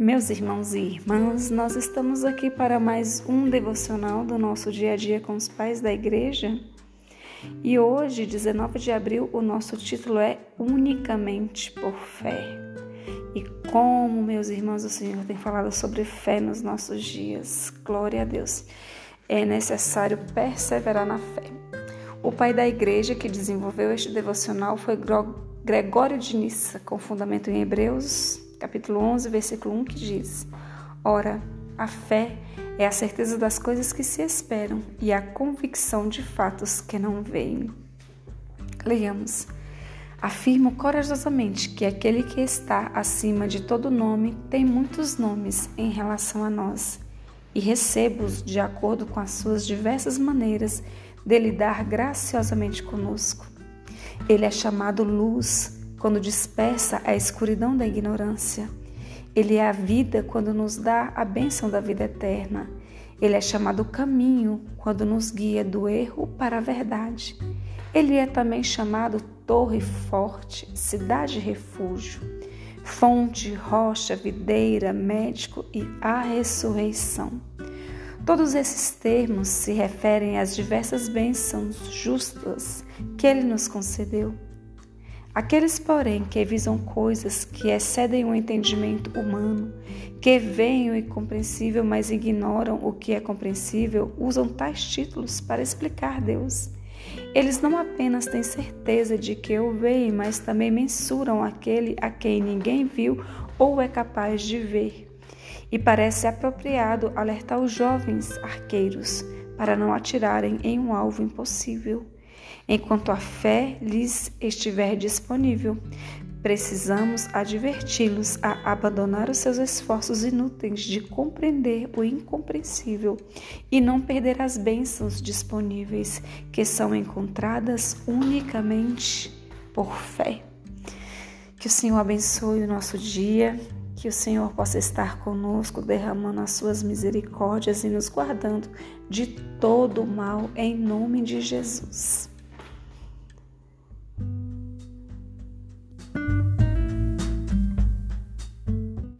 Meus irmãos e irmãs, nós estamos aqui para mais um devocional do nosso dia a dia com os pais da igreja. E hoje, 19 de abril, o nosso título é Unicamente por Fé. E como, meus irmãos, o Senhor tem falado sobre fé nos nossos dias. Glória a Deus. É necessário perseverar na fé. O pai da igreja que desenvolveu este devocional foi Gregório de Nissa, com fundamento em Hebreus capítulo 11, versículo 1, que diz: Ora, a fé é a certeza das coisas que se esperam e a convicção de fatos que não veem. Leiamos. Afirmo corajosamente que aquele que está acima de todo nome tem muitos nomes em relação a nós, e recebo-os de acordo com as suas diversas maneiras de lidar graciosamente conosco. Ele é chamado luz quando dispersa a escuridão da ignorância. Ele é a vida quando nos dá a bênção da vida eterna. Ele é chamado caminho quando nos guia do erro para a verdade. Ele é também chamado torre forte, cidade refúgio, fonte, rocha, videira, médico e a ressurreição. Todos esses termos se referem às diversas bênçãos justas que ele nos concedeu. Aqueles, porém, que visam coisas que excedem o entendimento humano, que veem o incompreensível, mas ignoram o que é compreensível, usam tais títulos para explicar Deus. Eles não apenas têm certeza de que o veem, mas também mensuram aquele a quem ninguém viu ou é capaz de ver. E parece apropriado alertar os jovens arqueiros para não atirarem em um alvo impossível enquanto a fé lhes estiver disponível. Precisamos adverti-los a abandonar os seus esforços inúteis de compreender o incompreensível e não perder as bênçãos disponíveis que são encontradas unicamente por fé. Que o Senhor abençoe o nosso dia, que o Senhor possa estar conosco, derramando as suas misericórdias e nos guardando de todo o mal, em nome de Jesus.